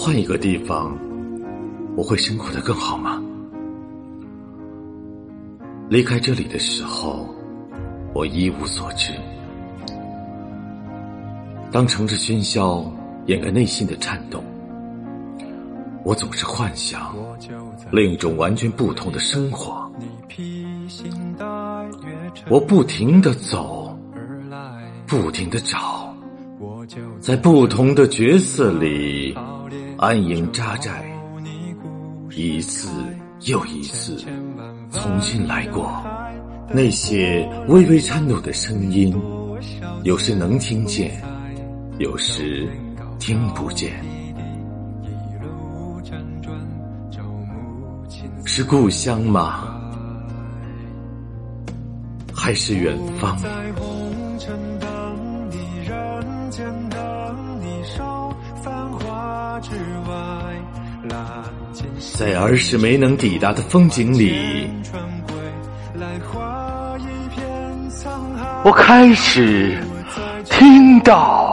换一个地方，我会生活的更好吗？离开这里的时候，我一无所知。当乘着喧嚣掩盖内心的颤动，我总是幻想另一种完全不同的生活。我不停的走，不停的找，在不同的角色里安营扎寨，一次又一次重新来过。那些微微颤抖的声音，有时能听见。有时听不见，是故乡吗？还是远方？在儿时没能抵达的风景里，我开始听到。